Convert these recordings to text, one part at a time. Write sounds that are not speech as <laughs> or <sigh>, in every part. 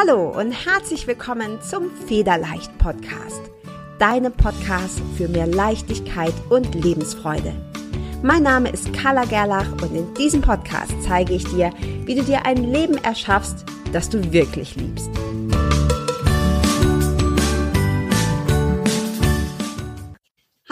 Hallo und herzlich willkommen zum Federleicht Podcast. Deinem Podcast für mehr Leichtigkeit und Lebensfreude. Mein Name ist Carla Gerlach und in diesem Podcast zeige ich dir, wie du dir ein Leben erschaffst, das du wirklich liebst.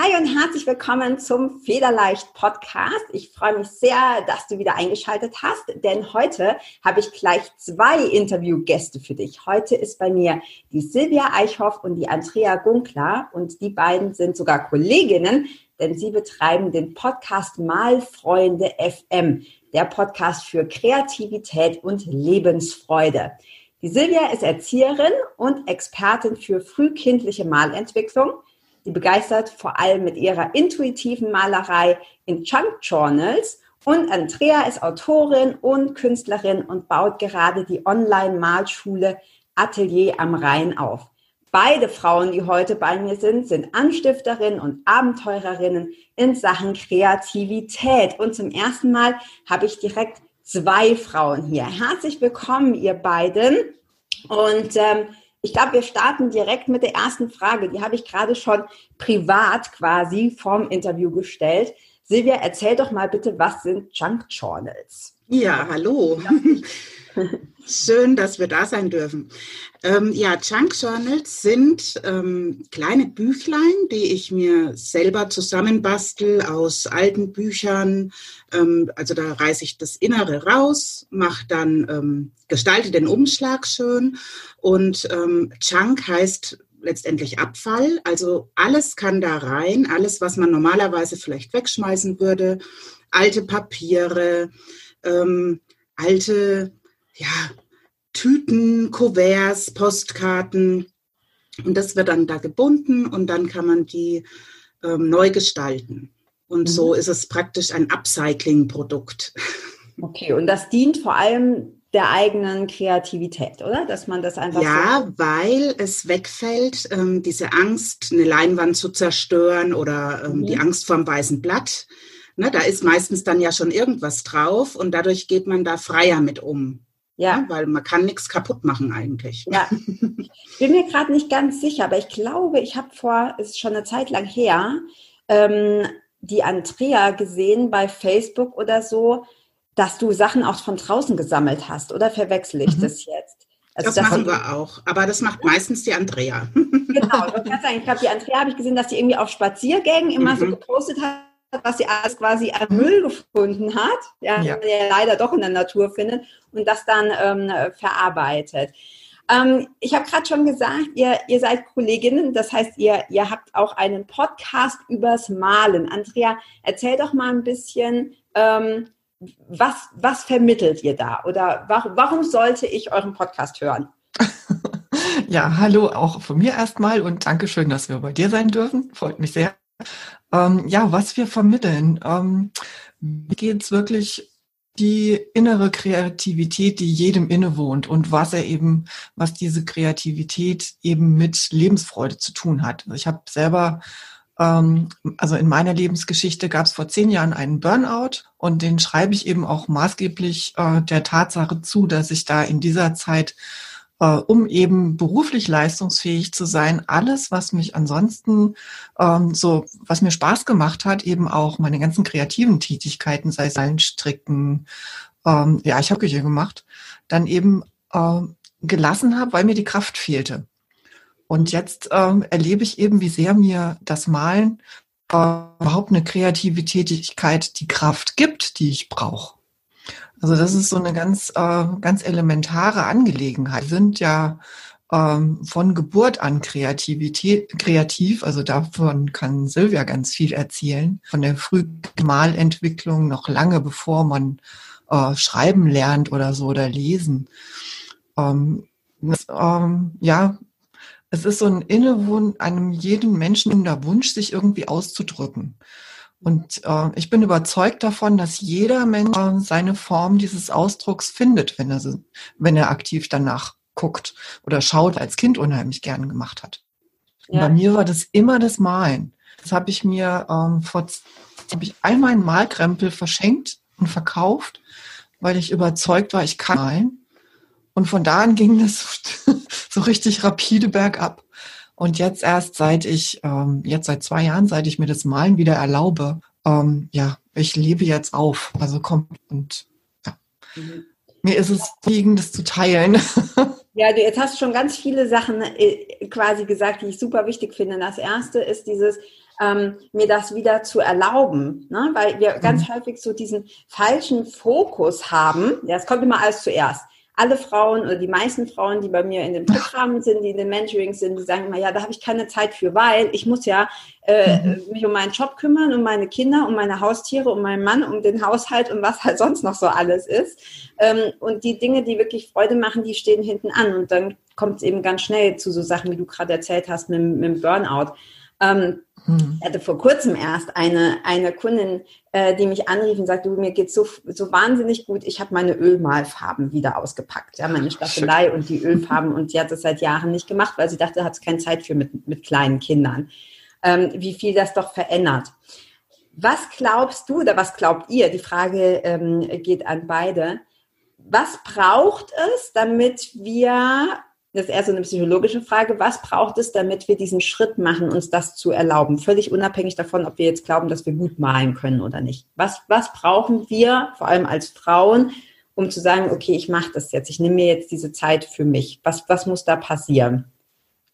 Hi und herzlich willkommen zum Federleicht Podcast. Ich freue mich sehr, dass du wieder eingeschaltet hast, denn heute habe ich gleich zwei Interviewgäste für dich. Heute ist bei mir die Silvia Eichhoff und die Andrea Gunkler und die beiden sind sogar Kolleginnen, denn sie betreiben den Podcast Malfreunde FM, der Podcast für Kreativität und Lebensfreude. Die Silvia ist Erzieherin und Expertin für frühkindliche Malentwicklung. Die begeistert vor allem mit ihrer intuitiven Malerei in Chunk Journals. Und Andrea ist Autorin und Künstlerin und baut gerade die Online-Malschule Atelier am Rhein auf. Beide Frauen, die heute bei mir sind, sind Anstifterinnen und Abenteurerinnen in Sachen Kreativität. Und zum ersten Mal habe ich direkt zwei Frauen hier. Herzlich willkommen, ihr beiden. Und ähm, ich glaube, wir starten direkt mit der ersten Frage. Die habe ich gerade schon privat quasi vorm Interview gestellt. Silvia, erzähl doch mal bitte, was sind Junk Journals? Ja, hallo. <laughs> <laughs> Schön, dass wir da sein dürfen. Ähm, ja, Junk Journals sind ähm, kleine Büchlein, die ich mir selber zusammenbastel aus alten Büchern. Ähm, also da reiße ich das Innere raus, mache dann, ähm, gestalte den Umschlag schön. Und ähm, Junk heißt letztendlich Abfall. Also alles kann da rein, alles, was man normalerweise vielleicht wegschmeißen würde. Alte Papiere, ähm, alte ja, Tüten, Kuverts, Postkarten. Und das wird dann da gebunden und dann kann man die ähm, neu gestalten. Und mhm. so ist es praktisch ein Upcycling-Produkt. <laughs> Okay, und das dient vor allem der eigenen Kreativität, oder? Dass man das einfach. Ja, so weil es wegfällt, ähm, diese Angst, eine Leinwand zu zerstören oder ähm, mhm. die Angst vorm weißen Blatt. Ne, da ist meistens dann ja schon irgendwas drauf und dadurch geht man da freier mit um. Ja. ja. Weil man kann nichts kaputt machen eigentlich. Ja. Ich bin mir gerade nicht ganz sicher, aber ich glaube, ich habe vor, es ist schon eine Zeit lang her, ähm, die Andrea gesehen bei Facebook oder so, dass du Sachen auch von draußen gesammelt hast. Oder verwechsel ich mhm. das jetzt? Also das machen wir auch, aber das macht meistens die Andrea. Genau, ich glaube, die Andrea habe ich gesehen, dass die irgendwie auf Spaziergängen immer mhm. so gepostet hat, was sie alles quasi an Müll gefunden hat, ja, ja. der leider doch in der Natur findet und das dann ähm, verarbeitet. Ähm, ich habe gerade schon gesagt, ihr, ihr seid Kolleginnen, das heißt, ihr, ihr habt auch einen Podcast übers Malen. Andrea, erzähl doch mal ein bisschen, ähm, was, was vermittelt ihr da oder warum, warum sollte ich euren Podcast hören? <laughs> ja, hallo auch von mir erstmal und danke schön, dass wir bei dir sein dürfen. Freut mich sehr. Ähm, ja, was wir vermitteln. Ähm, geht es wirklich die innere Kreativität, die jedem innewohnt und was er eben, was diese Kreativität eben mit Lebensfreude zu tun hat. Also ich habe selber, ähm, also in meiner Lebensgeschichte gab es vor zehn Jahren einen Burnout und den schreibe ich eben auch maßgeblich äh, der Tatsache zu, dass ich da in dieser Zeit äh, um eben beruflich leistungsfähig zu sein. Alles, was mich ansonsten ähm, so, was mir Spaß gemacht hat, eben auch meine ganzen kreativen Tätigkeiten, sei es ein Stricken, ähm, ja, ich habe Küche gemacht, dann eben äh, gelassen habe, weil mir die Kraft fehlte. Und jetzt ähm, erlebe ich eben, wie sehr mir das Malen äh, überhaupt eine kreative Tätigkeit die Kraft gibt, die ich brauche. Also das ist so eine ganz, äh, ganz elementare Angelegenheit. Wir sind ja ähm, von Geburt an Kreativität, kreativ, also davon kann Silvia ganz viel erzählen, von der Frühmalentwicklung noch lange bevor man äh, schreiben lernt oder so oder lesen. Ähm, das, ähm, ja, es ist so ein Innewohn, einem jeden Menschen der Wunsch, sich irgendwie auszudrücken. Und äh, ich bin überzeugt davon, dass jeder Mensch äh, seine Form dieses Ausdrucks findet, wenn er, wenn er aktiv danach guckt oder schaut, als Kind unheimlich gern gemacht hat. Ja. Bei mir war das immer das Malen. Das habe ich mir ähm, vor habe ich all meinen Malkrempel verschenkt und verkauft, weil ich überzeugt war, ich kann malen. und von da an ging das <laughs> so richtig rapide bergab. Und jetzt erst seit ich, ähm, jetzt seit zwei Jahren, seit ich mir das Malen wieder erlaube, ähm, ja, ich lebe jetzt auf. Also kommt und ja. Mhm. Mir ist es wichtig, das zu teilen. <laughs> Ja, du, jetzt hast schon ganz viele Sachen äh, quasi gesagt, die ich super wichtig finde. Das erste ist dieses, ähm, mir das wieder zu erlauben, ne? weil wir ganz mhm. häufig so diesen falschen Fokus haben. Ja, es kommt immer alles zuerst alle Frauen oder die meisten Frauen, die bei mir in den Programmen sind, die in den Mentorings sind, die sagen immer, ja, da habe ich keine Zeit für, weil ich muss ja äh, mhm. mich um meinen Job kümmern, um meine Kinder, um meine Haustiere, um meinen Mann, um den Haushalt und was halt sonst noch so alles ist. Ähm, und die Dinge, die wirklich Freude machen, die stehen hinten an. Und dann kommt es eben ganz schnell zu so Sachen, wie du gerade erzählt hast mit, mit dem Burnout. Ähm, hm. Ich hatte vor kurzem erst eine, eine Kundin, äh, die mich anrief und sagte, mir geht's so, so wahnsinnig gut, ich habe meine Ölmalfarben wieder ausgepackt, ja, meine Staffelei und die Ölfarben und die hat das seit Jahren nicht gemacht, weil sie dachte, hat keine Zeit für mit, mit kleinen Kindern. Ähm, wie viel das doch verändert. Was glaubst du oder was glaubt ihr? Die Frage ähm, geht an beide. Was braucht es, damit wir das ist eher so eine psychologische Frage. Was braucht es, damit wir diesen Schritt machen, uns das zu erlauben? Völlig unabhängig davon, ob wir jetzt glauben, dass wir gut malen können oder nicht. Was, was brauchen wir, vor allem als Frauen, um zu sagen, okay, ich mache das jetzt, ich nehme mir jetzt diese Zeit für mich. Was, was muss da passieren?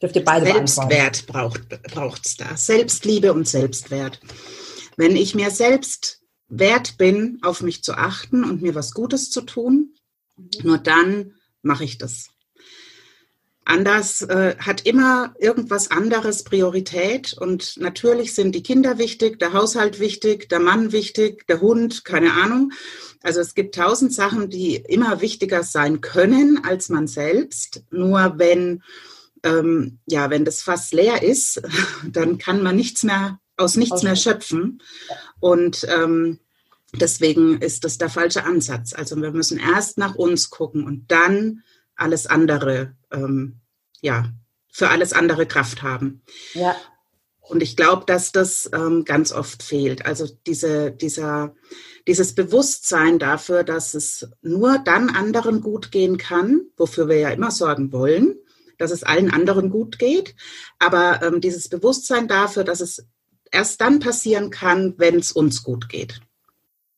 Dürft ihr beide Selbstwert braucht es da. Selbstliebe und Selbstwert. Wenn ich mir selbst wert bin, auf mich zu achten und mir was Gutes zu tun, mhm. nur dann mache ich das. Anders äh, hat immer irgendwas anderes Priorität und natürlich sind die Kinder wichtig, der Haushalt wichtig, der Mann wichtig, der Hund, keine Ahnung. Also es gibt tausend Sachen, die immer wichtiger sein können als man selbst. Nur wenn ähm, ja, wenn das Fass leer ist, <laughs> dann kann man nichts mehr aus nichts mehr schöpfen. Und ähm, deswegen ist das der falsche Ansatz. Also wir müssen erst nach uns gucken und dann alles andere, ähm, ja, für alles andere Kraft haben. Ja. Und ich glaube, dass das ähm, ganz oft fehlt. Also diese, dieser, dieses Bewusstsein dafür, dass es nur dann anderen gut gehen kann, wofür wir ja immer sorgen wollen, dass es allen anderen gut geht. Aber ähm, dieses Bewusstsein dafür, dass es erst dann passieren kann, wenn es uns gut geht.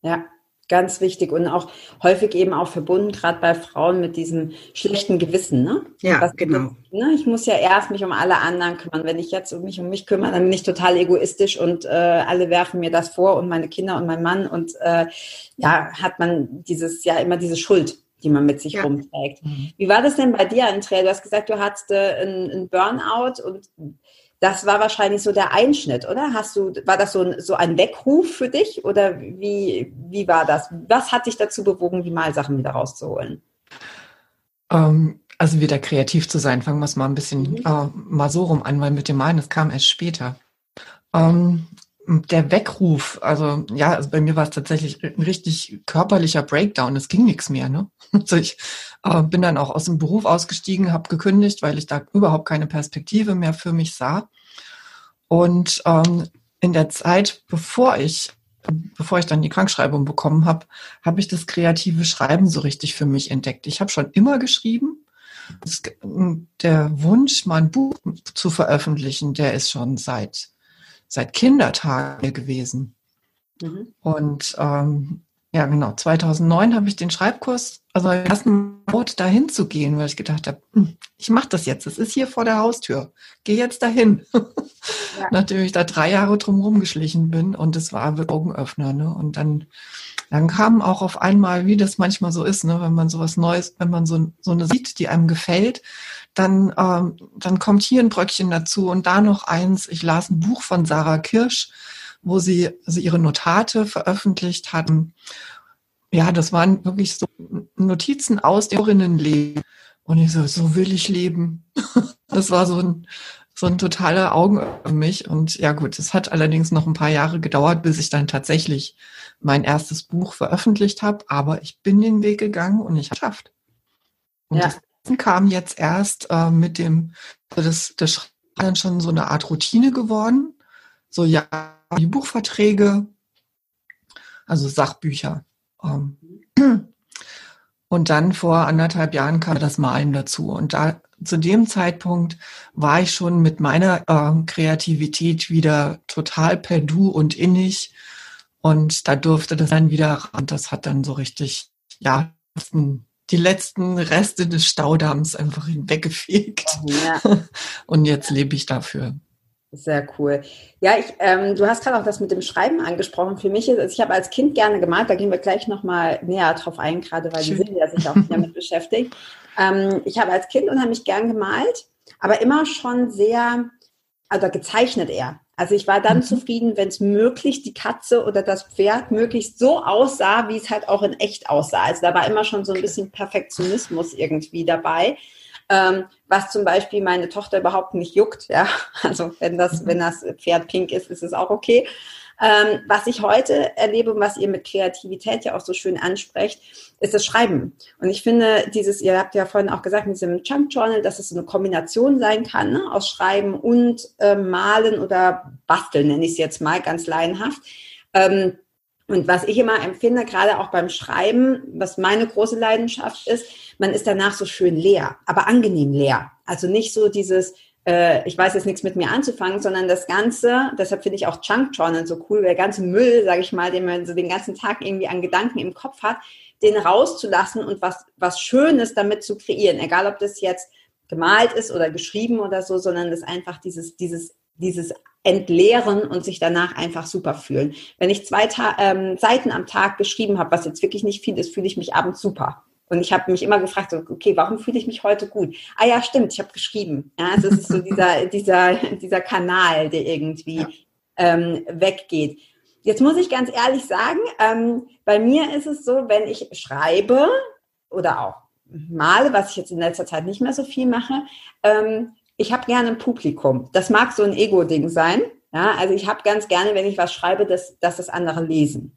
Ja, Ganz wichtig und auch häufig eben auch verbunden, gerade bei Frauen mit diesem schlechten Gewissen. Ne? Ja, Was, genau. Ne? Ich muss ja erst mich um alle anderen kümmern. Wenn ich jetzt mich um mich kümmere, dann bin ich total egoistisch und äh, alle werfen mir das vor und meine Kinder und mein Mann und äh, ja, hat man dieses ja immer diese Schuld die man mit sich ja. rumträgt. Mhm. Wie war das denn bei dir, Andrea? Du hast gesagt, du hattest äh, einen Burnout und das war wahrscheinlich so der Einschnitt, oder? Hast du, war das so ein, so ein Weckruf für dich oder wie, wie war das? Was hat dich dazu bewogen, die Malsachen wieder rauszuholen? Ähm, also wieder kreativ zu sein, fangen wir es mal ein bisschen mhm. äh, mal so rum an, weil mit dem Malen, das kam erst später. Ähm, der Weckruf, also ja, also bei mir war es tatsächlich ein richtig körperlicher Breakdown. Es ging nichts mehr. Ne? <laughs> Also ich äh, bin dann auch aus dem Beruf ausgestiegen, habe gekündigt, weil ich da überhaupt keine Perspektive mehr für mich sah. Und ähm, in der Zeit, bevor ich bevor ich dann die Krankschreibung bekommen habe, habe ich das kreative Schreiben so richtig für mich entdeckt. Ich habe schon immer geschrieben. Der Wunsch, mal ein Buch zu veröffentlichen, der ist schon seit seit Kindertagen gewesen. Mhm. Und ähm, ja, genau, 2009 habe ich den Schreibkurs, also den ersten Ort dahin zu gehen, weil ich gedacht habe, hm, ich mache das jetzt, es ist hier vor der Haustür, geh jetzt dahin. <laughs> Ja. Nachdem ich da drei Jahre drum geschlichen bin und es war ein Augenöffner. Ne? Und dann, dann kam auch auf einmal, wie das manchmal so ist, ne? wenn man sowas Neues, wenn man so, so eine sieht, die einem gefällt, dann, ähm, dann kommt hier ein Bröckchen dazu und da noch eins. Ich las ein Buch von Sarah Kirsch, wo sie also ihre Notate veröffentlicht hatten. Ja, das waren wirklich so Notizen aus dem Innenleben. Und ich so, so will ich leben. <laughs> Das war so ein, so ein totaler Augen für mich. Und ja gut, es hat allerdings noch ein paar Jahre gedauert, bis ich dann tatsächlich mein erstes Buch veröffentlicht habe. Aber ich bin den Weg gegangen und ich habe es geschafft. Und ja. das kam jetzt erst äh, mit dem, das, das dann schon so eine Art Routine geworden. So ja, die Buchverträge, also Sachbücher. Ähm, Und dann vor anderthalb Jahren kam das Malen dazu. Und da zu dem Zeitpunkt war ich schon mit meiner äh, Kreativität wieder total per Du und innig. Und da durfte das dann wieder ran. Das hat dann so richtig, ja, die letzten Reste des Staudamms einfach hinweggefegt. Ja. <laughs> Und jetzt lebe ich dafür. Sehr cool. Ja, ich, ähm, du hast gerade auch das mit dem Schreiben angesprochen. Für mich ist, also ich habe als Kind gerne gemalt, da gehen wir gleich nochmal näher drauf ein, gerade weil Schön. die Silvia sich auch damit <laughs> beschäftigt. Ähm, ich habe als Kind unheimlich gern gemalt, aber immer schon sehr, also gezeichnet eher. Also ich war dann mhm. zufrieden, wenn es möglich die Katze oder das Pferd möglichst so aussah, wie es halt auch in echt aussah. Also da war immer schon so ein bisschen Perfektionismus irgendwie dabei ähm, was zum Beispiel meine Tochter überhaupt nicht juckt. Ja, <laughs> also wenn das, mhm. wenn das Pferd pink ist, ist es auch okay. Ähm, was ich heute erlebe und was ihr mit Kreativität ja auch so schön ansprecht, ist das Schreiben. Und ich finde, dieses, ihr habt ja vorhin auch gesagt, mit diesem Chunk Journal, dass es so eine Kombination sein kann ne, aus Schreiben und äh, Malen oder Basteln, nenne ich es jetzt mal ganz laienhaft. Ähm, und was ich immer empfinde, gerade auch beim Schreiben, was meine große Leidenschaft ist, man ist danach so schön leer, aber angenehm leer. Also nicht so dieses, äh, ich weiß jetzt nichts mit mir anzufangen, sondern das Ganze, deshalb finde ich auch Chunk Journal so cool, der ganze Müll, sage ich mal, den man so den ganzen Tag irgendwie an Gedanken im Kopf hat, den rauszulassen und was, was Schönes damit zu kreieren. Egal, ob das jetzt gemalt ist oder geschrieben oder so, sondern das einfach dieses, dieses, dieses entleeren und sich danach einfach super fühlen. Wenn ich zwei Ta ähm, Seiten am Tag geschrieben habe, was jetzt wirklich nicht viel ist, fühle ich mich abends super. Und ich habe mich immer gefragt, okay, warum fühle ich mich heute gut? Ah ja, stimmt, ich habe geschrieben. Ja, es ist so dieser, <laughs> dieser, dieser Kanal, der irgendwie ähm, weggeht. Jetzt muss ich ganz ehrlich sagen, ähm, bei mir ist es so, wenn ich schreibe oder auch male, was ich jetzt in letzter Zeit nicht mehr so viel mache, ähm, ich habe gerne ein Publikum. Das mag so ein Ego-Ding sein. Ja, also ich habe ganz gerne, wenn ich was schreibe, dass, dass das andere lesen.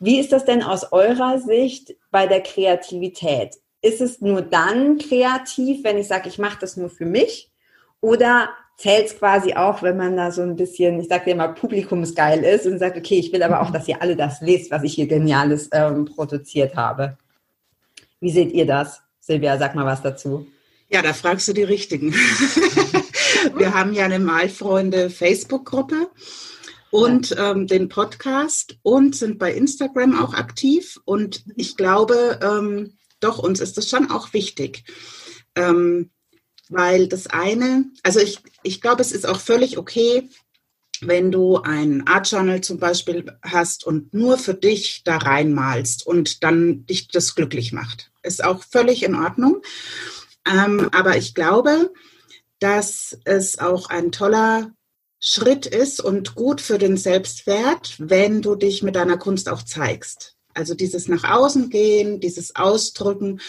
Wie ist das denn aus eurer Sicht bei der Kreativität? Ist es nur dann kreativ, wenn ich sage, ich mache das nur für mich? Oder zählt es quasi auch, wenn man da so ein bisschen, ich sage dir mal, publikumsgeil ist und sagt, okay, ich will aber auch, dass ihr alle das lest, was ich hier Geniales ähm, produziert habe. Wie seht ihr das? Silvia, sag mal was dazu. Ja, da fragst du die Richtigen. <laughs> Wir haben ja eine Malfreunde Facebook-Gruppe und ähm, den Podcast und sind bei Instagram auch aktiv. Und ich glaube, ähm, doch, uns ist das schon auch wichtig. Ähm, weil das eine, also ich, ich glaube, es ist auch völlig okay, wenn du ein Art Journal zum Beispiel hast und nur für dich da reinmalst und dann dich das glücklich macht. Ist auch völlig in Ordnung. Ähm, aber ich glaube, dass es auch ein toller Schritt ist und gut für den Selbstwert, wenn du dich mit deiner Kunst auch zeigst. Also dieses nach außen gehen, dieses Ausdrücken,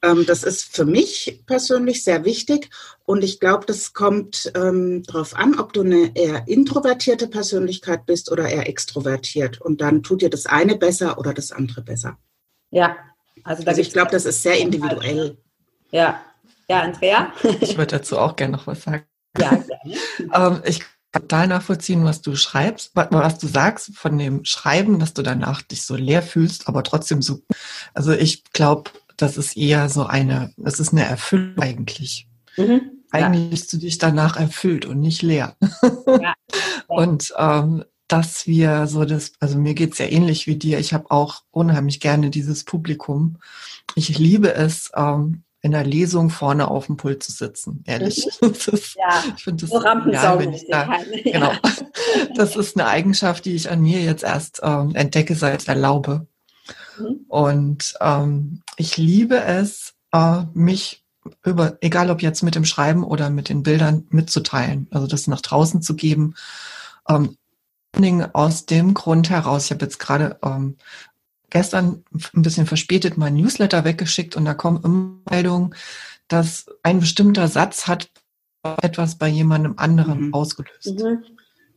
ähm, das ist für mich persönlich sehr wichtig. Und ich glaube, das kommt ähm, darauf an, ob du eine eher introvertierte Persönlichkeit bist oder eher extrovertiert. Und dann tut dir das eine besser oder das andere besser. Ja, also, also ich glaube, das ist sehr individuell. Ja, ja, Andrea? Ich würde dazu auch gerne noch was sagen. Ja, gerne. <laughs> ähm, ich total nachvollziehen, was du schreibst, was du sagst von dem Schreiben, dass du danach dich so leer fühlst, aber trotzdem so. Also ich glaube, das ist eher so eine, das ist eine Erfüllung eigentlich. Mhm. Eigentlich bist du dich danach erfüllt und nicht leer. <laughs> Ja. und ähm, dass wir so das, also mir geht's ja ähnlich wie dir. Ich habe auch unheimlich gerne dieses Publikum. Ich liebe es, ähm, in der Lesung vorne auf dem Pult zu sitzen, ehrlich. Mhm. <laughs> Ist, ja, ich finde das so genial, wenn ich da, <laughs> ja. genau. Das ist eine Eigenschaft, die ich an mir jetzt erst ähm, entdecke, seit ich erlaube. Mhm. Und ähm, ich liebe es, äh, mich über, egal ob jetzt mit dem Schreiben oder mit den Bildern mitzuteilen, also das nach draußen zu geben. Ähm, aus dem Grund heraus, ich habe jetzt gerade ähm, gestern ein bisschen verspätet mein Newsletter weggeschickt und da kommen immer Meldungen, dass ein bestimmter Satz hat etwas bei jemandem anderen mhm. ausgelöst. Mhm.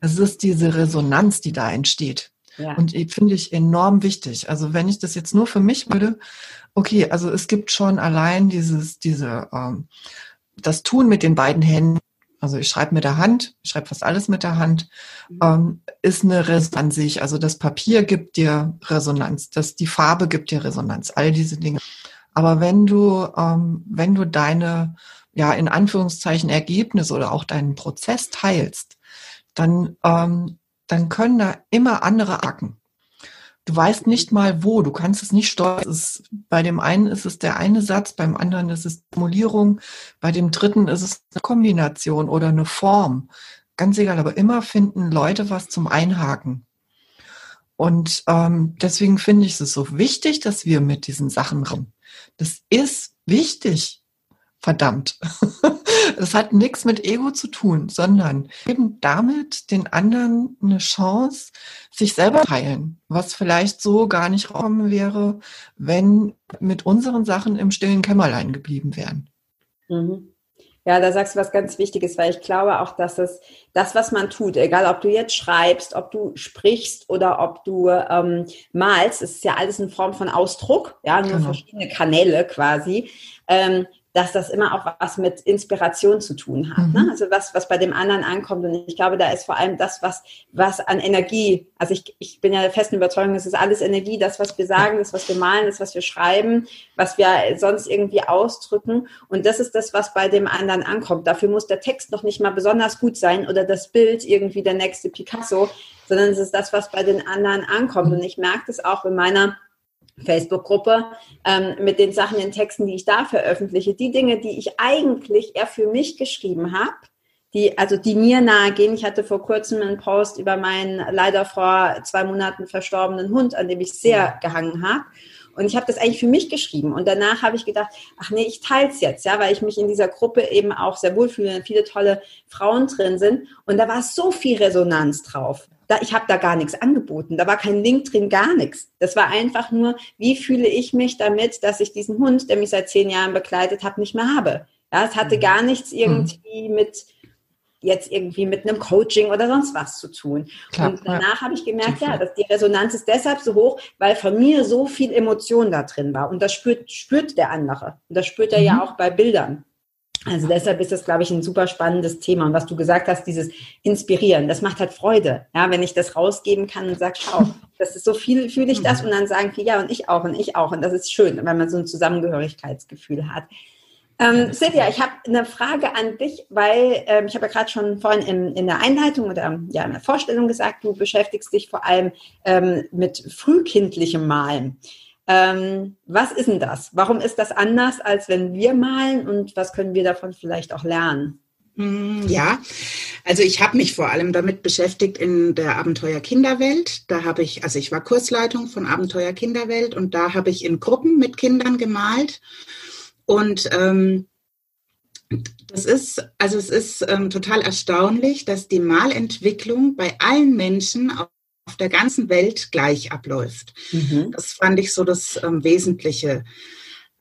Es ist diese Resonanz, die da entsteht. Ja. Und die finde ich enorm wichtig. Also wenn ich das jetzt nur für mich würde, okay, also es gibt schon allein dieses, diese, ähm, das Tun mit den beiden Händen, also ich schreibe mit der Hand, ich schreibe fast alles mit der Hand, mhm. ähm, ist eine Resonanz sich. Also das Papier gibt dir Resonanz, das, die Farbe gibt dir Resonanz, all diese Dinge. Aber wenn du, ähm, wenn du deine, ja, in Anführungszeichen Ergebnis oder auch deinen Prozess teilst, dann, ähm, dann können da immer andere Acken. Du weißt nicht mal wo, du kannst es nicht steuern. Es bei dem einen ist es der eine Satz, beim anderen ist es Formulierung, bei dem dritten ist es eine Kombination oder eine Form. Ganz egal, aber immer finden Leute was zum Einhaken. Und ähm, deswegen finde ich es so wichtig, dass wir mit diesen Sachen rum. Das ist wichtig verdammt. <laughs> Es hat nichts mit Ego zu tun, sondern eben damit den anderen eine Chance, sich selber teilen, was vielleicht so gar nicht raum wäre, wenn mit unseren Sachen im stillen Kämmerlein geblieben wären. Mhm. Ja, da sagst du was ganz Wichtiges, weil ich glaube auch, dass es das, was man tut, egal ob du jetzt schreibst, ob du sprichst oder ob du ähm, malst, es ist ja alles in Form von Ausdruck, ja, nur genau. verschiedene Kanäle quasi. Ähm, dass das immer auch was mit Inspiration zu tun hat. Ne? Mhm. Ne? Also was, was bei dem anderen ankommt. Und ich glaube, da ist vor allem das, was, was an Energie, also ich, ich bin ja der festen Überzeugung, es ist alles Energie, das, was wir sagen, das, was wir malen, das, was wir schreiben, was wir sonst irgendwie ausdrücken. Und das ist das, was bei dem anderen ankommt. Dafür muss der Text noch nicht mal besonders gut sein oder das Bild irgendwie der nächste Picasso, sondern es ist das, was bei den anderen ankommt. Und ich merke das auch in meiner Facebook-Gruppe ähm, mit den Sachen, den Texten, die ich da veröffentliche, die Dinge, die ich eigentlich eher für mich geschrieben habe, die, also die mir nahe gehen. Ich hatte vor kurzem einen Post über meinen leider vor zwei Monaten verstorbenen Hund, an dem ich sehr gehangen habe. Und ich habe das eigentlich für mich geschrieben. Und danach habe ich gedacht, ach nee, ich teile es jetzt, ja, weil ich mich in dieser Gruppe eben auch sehr wohl fühle, viele tolle Frauen drin sind. Und da war so viel Resonanz drauf. Da, ich habe da gar nichts angeboten. Da war kein Link drin, gar nichts. Das war einfach nur, wie fühle ich mich damit, dass ich diesen Hund, der mich seit zehn Jahren begleitet hat, nicht mehr habe. Ja, es hatte mhm. gar nichts irgendwie mit jetzt irgendwie mit einem Coaching oder sonst was zu tun. Klar, und danach ja. habe ich gemerkt, ja, dass die Resonanz ist deshalb so hoch, weil von mir so viel Emotion da drin war. Und das spürt, spürt der andere. Und das spürt er mhm. ja auch bei Bildern. Also deshalb ist das, glaube ich, ein super spannendes Thema. Und was du gesagt hast, dieses Inspirieren, das macht halt Freude. Ja, wenn ich das rausgeben kann und sage, schau, das ist so viel, fühle ich das. Und dann sagen viele, ja, und ich auch, und ich auch. Und das ist schön, weil man so ein Zusammengehörigkeitsgefühl hat. Ähm, Silvia, ich habe eine Frage an dich, weil ähm, ich habe ja gerade schon vorhin in, in, der Einleitung oder ja, in der Vorstellung gesagt, du beschäftigst dich vor allem ähm, mit frühkindlichem Malen. Ähm, was ist denn das? Warum ist das anders, als wenn wir malen und was können wir davon vielleicht auch lernen? Hm, ja, also ich habe mich vor allem damit beschäftigt in der Abenteuer Kinderwelt. Da habe ich, also ich war Kursleitung von Abenteuer Kinderwelt und da habe ich in Gruppen mit Kindern gemalt und ähm, das ist, also es ist ähm, total erstaunlich, dass die Malentwicklung bei allen Menschen auf der ganzen Welt gleich abläuft. Mhm. Das fand ich so das ähm, Wesentliche.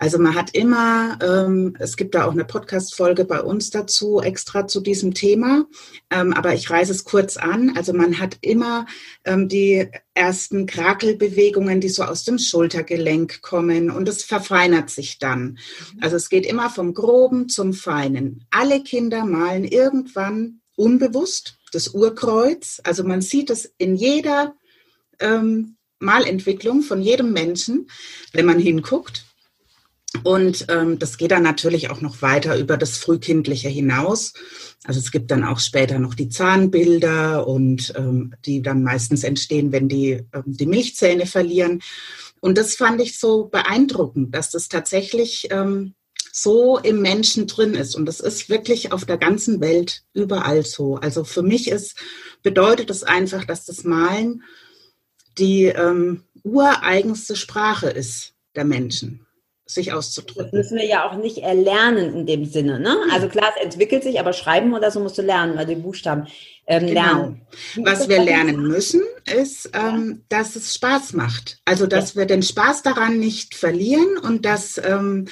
Also man hat immer, ähm, es gibt da auch eine Podcast-Folge bei uns dazu, extra zu diesem Thema, ähm, aber ich reiße es kurz an. Also man hat immer ähm, die ersten Krakelbewegungen, die so aus dem Schultergelenk kommen und es verfeinert sich dann. Mhm. Also es geht immer vom Groben zum Feinen. Alle Kinder malen irgendwann unbewusst das Urkreuz. Also man sieht es in jeder ähm, Malentwicklung von jedem Menschen, wenn man hinguckt. Und ähm, das geht dann natürlich auch noch weiter über das Frühkindliche hinaus. Also es gibt dann auch später noch die Zahnbilder und ähm, die dann meistens entstehen, wenn die ähm, die Milchzähne verlieren. Und das fand ich so beeindruckend, dass das tatsächlich ähm, so im Menschen drin ist. Und das ist wirklich auf der ganzen Welt überall so. Also für mich ist, bedeutet es das einfach, dass das Malen die ähm, ureigenste Sprache ist der Menschen sich auszudrücken. Das müssen wir ja auch nicht erlernen in dem Sinne. Ne? Also klar, es entwickelt sich, aber schreiben oder so musst du lernen, weil die Buchstaben ähm, genau. lernen. Was wir lernen müssen, ist, ähm, dass es Spaß macht. Also, dass wir den Spaß daran nicht verlieren und dass ähm,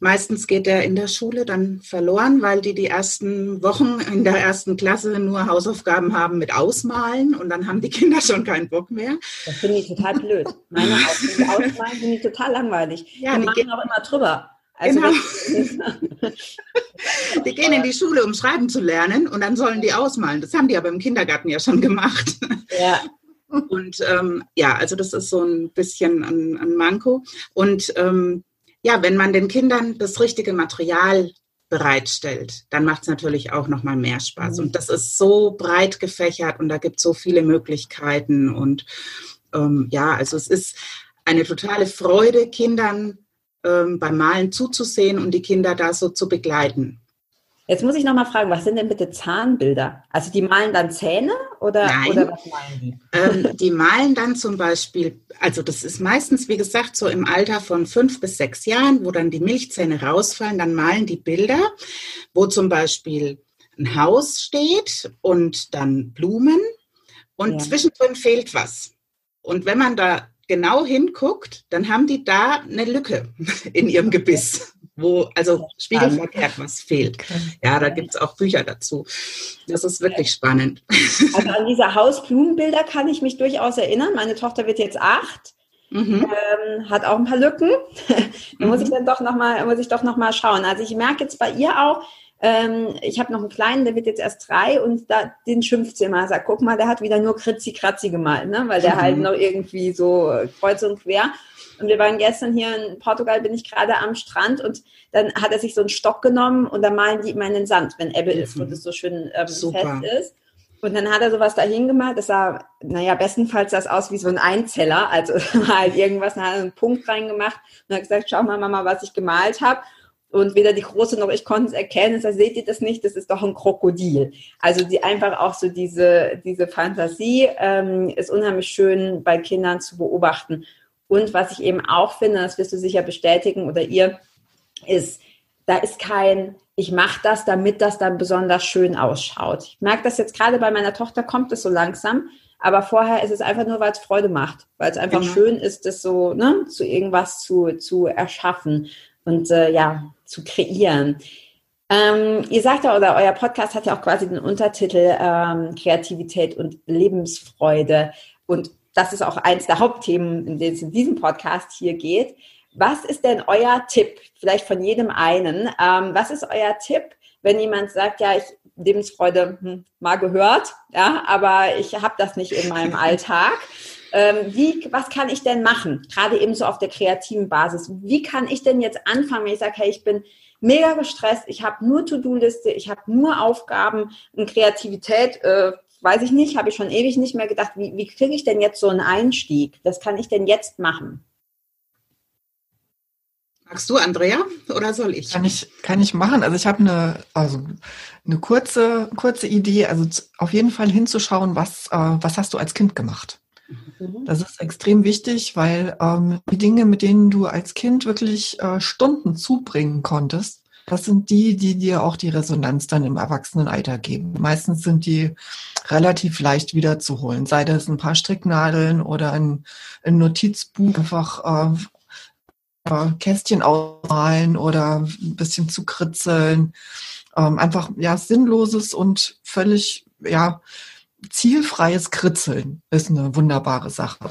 meistens geht er in der Schule dann verloren, weil die die ersten Wochen in der ersten Klasse nur Hausaufgaben haben mit Ausmalen und dann haben die Kinder schon keinen Bock mehr. Das finde ich total blöd. Meine Ausmalen finde ich total langweilig. Ja, die, die machen auch immer drüber. Also genau. <laughs> <laughs> die gehen in die Schule, um schreiben zu lernen und dann sollen die ausmalen. Das haben die aber im Kindergarten ja schon gemacht. <laughs> Ja. Und ähm, ja, also das ist so ein bisschen ein, ein Manko. Und ähm, ja, wenn man den Kindern das richtige Material bereitstellt, dann macht es natürlich auch noch mal mehr Spaß. Mhm. Und das ist so breit gefächert und da gibt es so viele Möglichkeiten. Und ähm, ja, also es ist eine totale Freude, Kindern ähm, beim Malen zuzusehen und die Kinder da so zu begleiten. Jetzt muss ich noch mal fragen, was sind denn bitte Zahnbilder? Also die malen dann Zähne oder, Nein, oder was malen die? Ähm, die malen dann zum Beispiel, also das ist meistens, wie gesagt, so im Alter von fünf bis sechs Jahren, wo dann die Milchzähne rausfallen, dann malen die Bilder, wo zum Beispiel ein Haus steht und dann Blumen und ja. zwischendrin fehlt was. Und wenn man da genau hinguckt, dann haben die da eine Lücke <laughs> in ihrem Gebiss wo also spiegelverkehrt was fehlt. Ja, da gibt es auch Bücher dazu. Das ist wirklich spannend. <laughs> Also an diese Hausblumenbilder kann ich mich durchaus erinnern. Meine Tochter wird jetzt acht. Mhm. Ähm, hat auch ein paar Lücken. <laughs> da muss ich mhm. dann doch noch mal, muss ich doch noch mal schauen. Also ich merke jetzt bei ihr auch, ähm, ich habe noch einen kleinen, der wird jetzt erst drei und da, den schimpft sie immer. Sagt, guck mal, der hat wieder nur kritzi-kratzi gemalt, ne? weil der halt mhm. halt noch irgendwie so kreuz und quer. Und wir waren gestern hier in Portugal, bin ich gerade am Strand und dann hat er sich so einen Stock genommen und dann malen die immer in den Sand, wenn Ebbe mhm. ist, wo das so schön ähm, fest ist. Und dann hat er sowas dahin gemalt, das sah, naja, bestenfalls das aus wie so ein Einzeller, also <laughs> halt irgendwas, dann hat er einen Punkt reingemacht und hat gesagt, schau mal Mama, was ich gemalt habe. Und weder die Große noch ich konnten es erkennen. Da seht ihr das nicht, das ist doch ein Krokodil. Also die einfach auch so diese, diese Fantasie ähm, ist unheimlich schön bei Kindern zu beobachten. Und was ich eben auch finde, das wirst du sicher bestätigen oder ihr, ist, da ist kein, ich mache das, damit das dann besonders schön ausschaut. Ich merke das jetzt gerade bei meiner Tochter, kommt es so langsam, aber vorher ist es einfach nur, weil es Freude macht, weil es einfach genau. schön ist, das so ne, zu irgendwas zu, zu erschaffen und äh, ja, zu kreieren. Ähm, ihr sagt ja, oder euer Podcast hat ja auch quasi den Untertitel ähm, Kreativität und Lebensfreude. Und das ist auch eins der Hauptthemen, in denen es in diesem Podcast hier geht. Was ist denn euer Tipp, vielleicht von jedem einen, ähm, was ist euer Tipp, wenn jemand sagt, ja, ich Lebensfreude hm, mal gehört, ja, aber ich habe das nicht in meinem <laughs> Alltag. Ähm, wie, was kann ich denn machen? Gerade eben so auf der kreativen Basis. Wie kann ich denn jetzt anfangen, wenn ich sage, hey, ich bin mega gestresst, ich habe nur To-Do-Liste, ich habe nur Aufgaben und Kreativität äh, weiß ich nicht, habe ich schon ewig nicht mehr gedacht, wie, wie kriege ich denn jetzt so einen Einstieg? Was kann ich denn jetzt machen? Magst du, Andrea, oder soll ich? Kann ich, kann ich machen. Also ich habe eine, also eine kurze, kurze Idee, also auf jeden Fall hinzuschauen, was, äh, was hast du als Kind gemacht? Das ist extrem wichtig, weil ähm, die Dinge, mit denen du als Kind wirklich äh, Stunden zubringen konntest, das sind die, die dir auch die Resonanz dann im Erwachsenenalter geben. Meistens sind die relativ leicht wiederzuholen, sei das ein paar Stricknadeln oder ein, ein Notizbuch, einfach äh, äh, Kästchen ausmalen oder ein bisschen zu kritzeln. Ähm, einfach ja sinnloses und völlig ja zielfreies Kritzeln ist eine wunderbare Sache.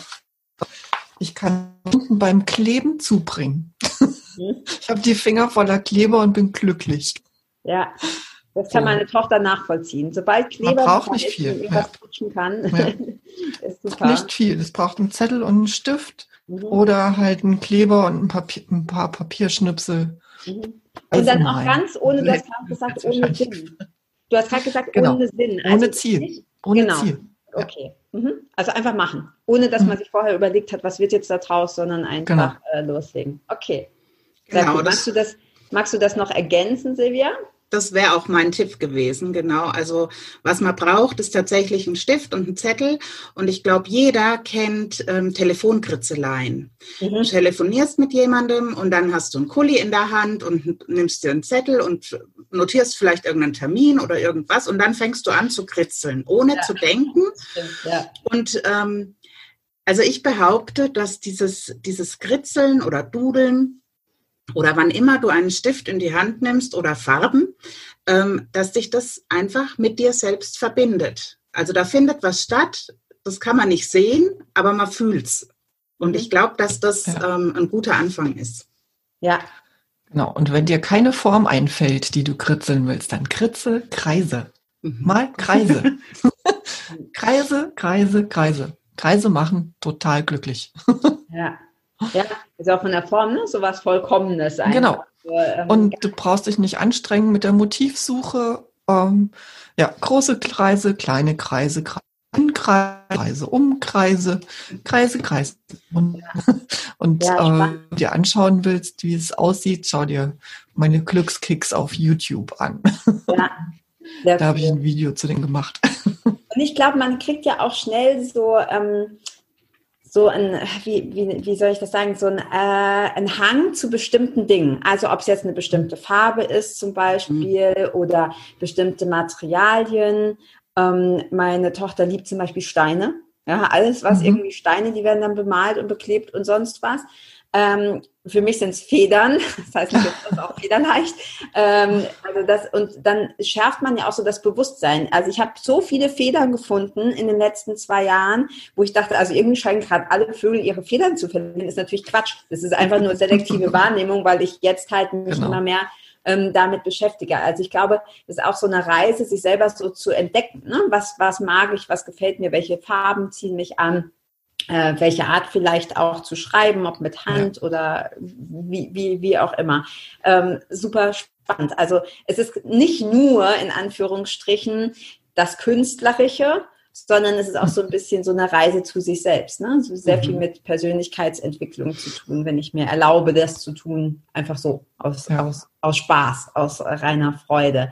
Ich kann unten beim Kleben zubringen. Ich habe die Finger voller Kleber und bin glücklich. Ja, das kann meine Tochter nachvollziehen. Sobald Kleber Man braucht nicht viel. Ja. rutschen kann, ja. <laughs> ist super. Nicht viel. Es braucht einen Zettel und einen Stift mhm. oder halt einen Kleber und ein, Papier, ein paar Papierschnipsel. Mhm. Und dann auch ganz ohne, du hast <laughs> gesagt, ohne Sinn. Du hast gerade gesagt, genau. ohne Sinn. Also ohne Ziel. Ohne genau. Ziel. Okay. Mhm. Also einfach machen. Ohne dass man mhm. sich vorher überlegt hat, was wird jetzt da draus, sondern einfach genau. äh, loslegen. Okay. Genau, magst, du das, magst du das noch ergänzen, Silvia? Das wäre auch mein Tipp gewesen, genau. Also was man braucht, ist tatsächlich ein Stift und ein Zettel. Und ich glaube, jeder kennt ähm, Telefonkritzeleien. Mhm. Du telefonierst mit jemandem und dann hast du einen Kuli in der Hand und nimmst dir einen Zettel und notierst vielleicht irgendeinen Termin oder irgendwas und dann fängst du an zu kritzeln, ohne ja. zu denken. Ja. Und ähm, also ich behaupte, dass dieses, dieses Kritzeln oder Dudeln oder wann immer du einen Stift in die Hand nimmst oder Farben, ähm, dass dich das einfach mit dir selbst verbindet. Also da findet was statt, das kann man nicht sehen, aber man fühlt's. Und ich glaube, dass das ja. ähm, ein guter Anfang ist. Ja. Genau. Und wenn dir keine Form einfällt, die du kritzeln willst, dann kritzel Kreise. Mhm. Mal Kreise. <laughs> Kreise, Kreise, Kreise. Kreise machen total glücklich. ja. Ja, ist auch von der Form, ne? So was Vollkommenes einfach. Genau. So, ähm, Und du brauchst dich nicht anstrengen mit der Motivsuche. Ähm, ja, große Kreise, kleine Kreise, Kreise, Umkreise, Kreise, Kreise. Und, und ja, äh, dir anschauen willst, wie es aussieht, schau dir meine Glückskicks auf YouTube an. Ja, da habe ich ein Video zu denen gemacht. Und ich glaube, man kriegt ja auch schnell so, ähm, so ein, wie, wie, wie soll ich das sagen, so ein, äh, ein Hang zu bestimmten Dingen. Also ob es jetzt eine bestimmte Farbe ist zum Beispiel mhm. oder bestimmte Materialien. Ähm, meine Tochter liebt zum Beispiel Steine. Ja, alles, was mhm. irgendwie Steine, die werden dann bemalt und beklebt und sonst was. Ähm, für mich sind es Federn, <laughs> das heißt, ich finde auch federleicht. Ähm, also das, und dann schärft man ja auch so das Bewusstsein. Also ich habe so viele Federn gefunden in den letzten zwei Jahren, wo ich dachte, also irgendwie scheinen gerade alle Vögel ihre Federn zu verlieren. Das ist natürlich Quatsch. Das ist einfach nur selektive <laughs> Wahrnehmung, weil ich jetzt halt mich genau. immer mehr ähm, damit beschäftige. Also ich glaube, das ist auch so eine Reise, sich selber so zu entdecken. Ne? Was, was mag ich, was gefällt mir, welche Farben ziehen mich an äh, welche Art vielleicht auch zu schreiben, ob mit Hand ja. oder wie, wie, wie auch immer. Ähm, super spannend. Also es ist nicht nur in Anführungsstrichen das Künstlerische, sondern es ist auch so ein bisschen so eine Reise zu sich selbst. Ne? Also sehr mhm. viel mit Persönlichkeitsentwicklung zu tun, wenn ich mir erlaube, das zu tun, einfach so aus, ja. aus, aus Spaß, aus reiner Freude.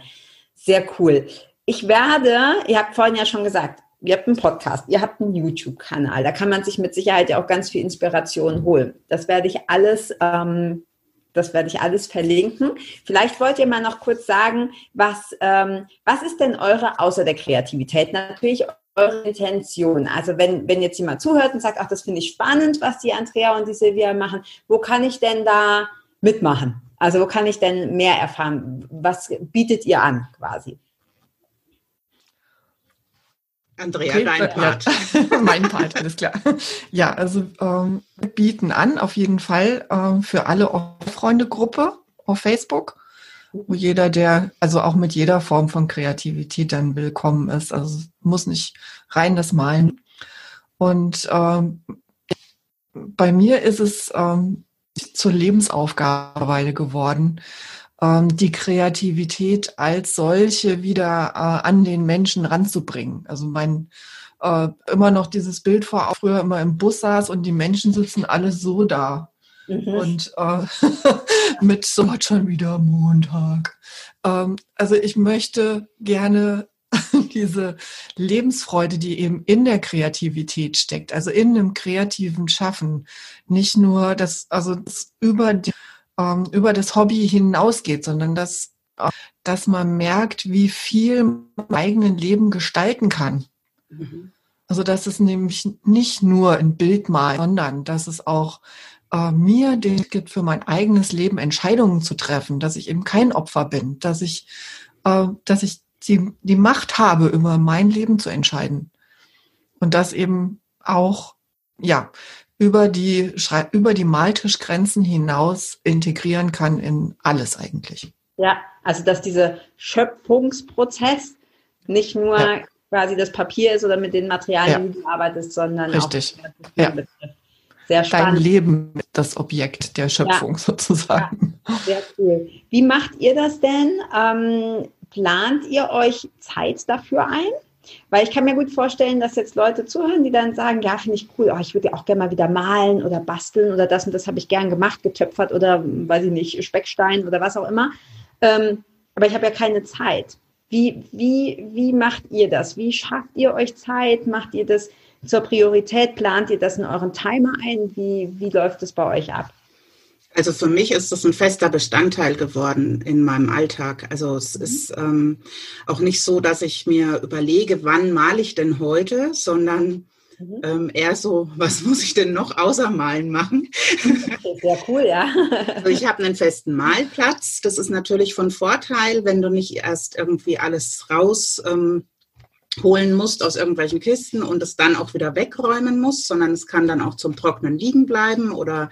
Sehr cool. Ich werde, ihr habt vorhin ja schon gesagt, ihr habt einen Podcast, ihr habt einen YouTube-Kanal, da kann man sich mit Sicherheit ja auch ganz viel Inspiration holen. Das werde ich alles, ähm, das werde ich alles verlinken. Vielleicht wollt ihr mal noch kurz sagen, was, ähm, was ist denn eure, außer der Kreativität, natürlich eure Intention? Also wenn, wenn jetzt jemand zuhört und sagt, ach, das finde ich spannend, was die Andrea und die Silvia machen, wo kann ich denn da mitmachen? Also wo kann ich denn mehr erfahren? Was bietet ihr an quasi? Andrea, okay, dein Part. Ja, <laughs> mein Part, alles klar. Ja, also ähm, wir bieten an, auf jeden Fall ähm, für alle Freunde-Gruppe auf Facebook, wo jeder, der, also auch mit jeder Form von Kreativität dann willkommen ist. Also muss nicht rein das Malen. Und ähm, bei mir ist es ähm, zur Lebensaufgabe geworden, die Kreativität als solche wieder äh, an den Menschen ranzubringen. Also mein äh, immer noch dieses Bild vor, früher immer im Bus saß und die Menschen sitzen alle so da. Mhm. Und äh, <laughs> mit so hat schon wieder Montag. Ähm, also ich möchte gerne <laughs> diese Lebensfreude, die eben in der Kreativität steckt, also in einem kreativen Schaffen, nicht nur das, also das über die ähm, über das Hobby hinausgeht, sondern dass, äh, dass man merkt, wie viel man im eigenen Leben gestalten kann. Mhm. Also dass es nämlich nicht nur ein Bild malt, sondern dass es auch äh, mir den gibt, für mein eigenes Leben Entscheidungen zu treffen, dass ich eben kein Opfer bin, dass ich, äh, dass ich die, die Macht habe, über mein Leben zu entscheiden. Und das eben auch, ja, über die, über die Maltischgrenzen hinaus integrieren kann in alles eigentlich. Ja, also dass dieser Schöpfungsprozess nicht nur ja. quasi das Papier ist oder mit den Materialien, ja. die du arbeitest, sondern Richtig. auch ja. Sehr spannend. Dein Leben ist das Objekt der Schöpfung ja. sozusagen. Sehr cool. Wie macht ihr das denn? Ähm, plant ihr euch Zeit dafür ein? Weil ich kann mir gut vorstellen, dass jetzt Leute zuhören, die dann sagen, ja, finde ich cool, oh, ich würde ja auch gerne mal wieder malen oder basteln oder das und das habe ich gern gemacht, getöpfert oder, weiß ich nicht, Speckstein oder was auch immer. Ähm, aber ich habe ja keine Zeit. Wie, wie, wie macht ihr das? Wie schafft ihr euch Zeit? Macht ihr das zur Priorität? Plant ihr das in euren Timer ein? Wie, wie läuft es bei euch ab? Also für mich ist das ein fester Bestandteil geworden in meinem Alltag. Also es mhm. ist ähm, auch nicht so, dass ich mir überlege, wann male ich denn heute, sondern mhm. ähm, eher so, was <laughs> muss ich denn noch außer Malen machen? Sehr cool, ja. also ich habe einen festen Malplatz. Das ist natürlich von Vorteil, wenn du nicht erst irgendwie alles raus ähm, holen musst aus irgendwelchen Kisten und es dann auch wieder wegräumen musst, sondern es kann dann auch zum Trocknen liegen bleiben oder